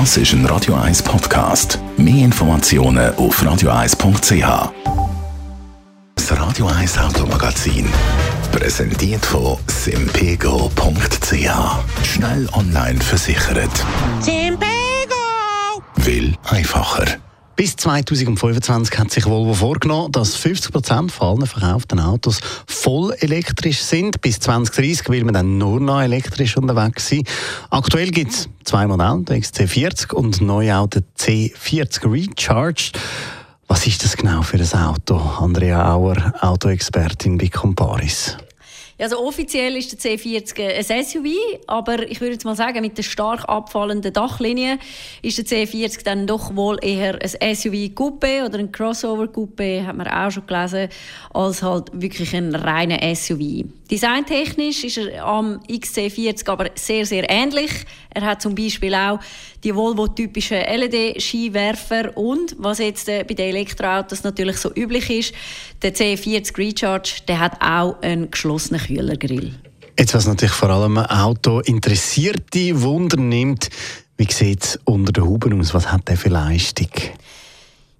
Das ist ein Radio 1 Podcast. Mehr Informationen auf radio1.ch. Das Radio 1 Automagazin. Präsentiert von simpego.ch. Schnell online versichert. Simpego! Will einfacher. Bis 2025 hat sich Volvo vorgenommen, dass 50 Prozent von allen verkauften Autos voll elektrisch sind. Bis 2030 will man dann nur noch elektrisch unterwegs sein. Aktuell gibt es zwei Modelle, der XC40 und neu auch der C40 Recharged. Was ist das genau für ein Auto? Andrea Auer, Autoexpertin bei Comparis. Also offiziell ist der C40 ein SUV, aber ich würde jetzt mal sagen, mit der stark abfallenden Dachlinie ist der C40 dann doch wohl eher ein SUV-Coupé oder ein Crossover-Coupé, hat man auch schon gelesen, als halt wirklich ein reiner SUV. Designtechnisch ist er am XC40 aber sehr, sehr ähnlich. Er hat zum Beispiel auch die Volvo-typischen LED-Skiwerfer und, was jetzt äh, bei den Elektroautos natürlich so üblich ist, der C40 Recharge, der hat auch einen geschlossenen Kühlergrill. Jetzt, was natürlich vor allem Auto interessierte Wunder nimmt, wie sieht es unter den Huben aus? Was hat der für Leistung?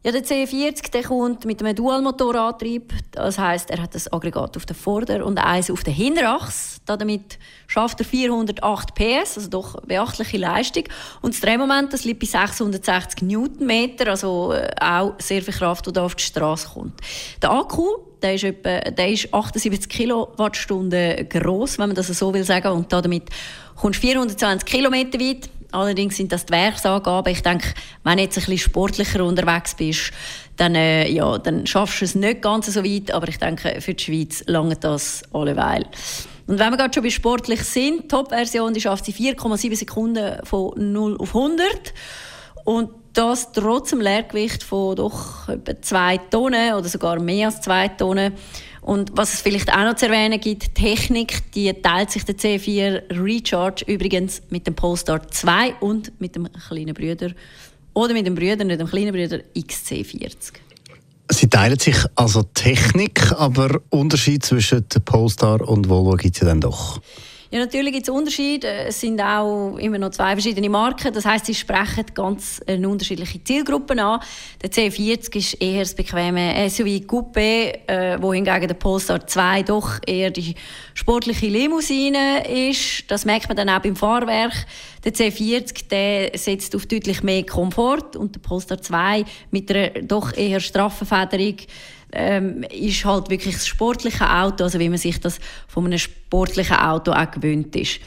Ja, der C40 der kommt mit einem Dualmotorantrieb. Das heißt, er hat das Aggregat auf der Vorder- und eins auf der Hinterachse. Damit schafft er 408 PS, also doch beachtliche Leistung. Und das Drehmoment das liegt bei 660 Newtonmeter, also äh, auch sehr viel Kraft, die da auf die Straße kommt. Der Akku der ist, etwa, der ist 78 Kilowattstunden groß, wenn man das so will sagen. Und damit kommst du 420 Kilometer weit. Allerdings sind das die Werksangaben. Ich denke, wenn du jetzt ein bisschen sportlicher unterwegs bist, dann, äh, ja, dann schaffst du es nicht ganz so weit. Aber ich denke, für die Schweiz lange das alleweil. Und wenn wir gerade schon bei sportlich sind, Top-Version, die schafft sie 4,7 Sekunden von 0 auf 100. Und das trotz dem Leergewicht von doch etwa 2 Tonnen oder sogar mehr als 2 Tonnen. Und was es vielleicht auch noch zu erwähnen gibt, die Technik, die teilt sich der C4 Recharge übrigens mit dem Polestar 2 und mit dem kleinen Brüder oder mit dem Brüder, nicht dem kleinen Brüder XC40. Sie teilen sich also Technik, aber Unterschied zwischen Polestar und Volvo gibt es ja dann doch. Ja, natürlich gibt es Unterschiede. Es sind auch immer noch zwei verschiedene Marken. Das heißt, sie sprechen ganz eine unterschiedliche Zielgruppen an. Der C40 ist eher das bequeme SUV Coupé, äh, wohingegen der Polestar 2 doch eher die sportliche Limousine ist. Das merkt man dann auch beim Fahrwerk. Der C40 der setzt auf deutlich mehr Komfort und der Polestar 2 mit einer doch eher straffen Federung ähm, ist halt wirklich das sportliche Auto, also wie man sich das von einem sportlichen Auto auch gewöhnt ist.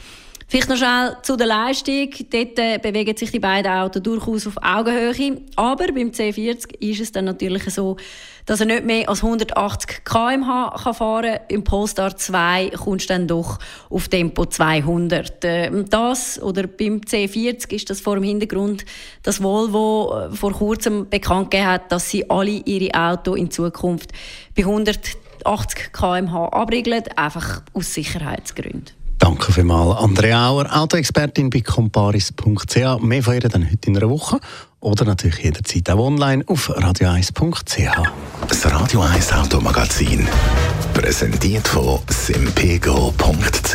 Vielleicht noch schnell zu der Leistung. Dort äh, bewegen sich die beiden Autos durchaus auf Augenhöhe. Aber beim C40 ist es dann natürlich so, dass er nicht mehr als 180 km/h fahren kann. Im Polestar 2 kommst du dann doch auf Tempo 200. Äh, das, oder beim C40 ist das vor dem Hintergrund, dass Volvo äh, vor kurzem bekannt gegeben hat, dass sie alle ihre Autos in Zukunft bei 180 km/h abriegeln, einfach aus Sicherheitsgründen. Danke vielmals, Andrea Auer, Autoexpertin bei comparis.ch. Mehr von ihr dann heute in einer Woche oder natürlich jederzeit auch online auf radio1.ch. Das Radio 1 Automagazin. Präsentiert von simpego.ch.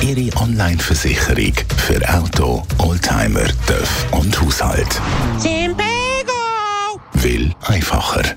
Ihre Online-Versicherung für Auto, Oldtimer, TÜV und Haushalt. Simpego! Will einfacher.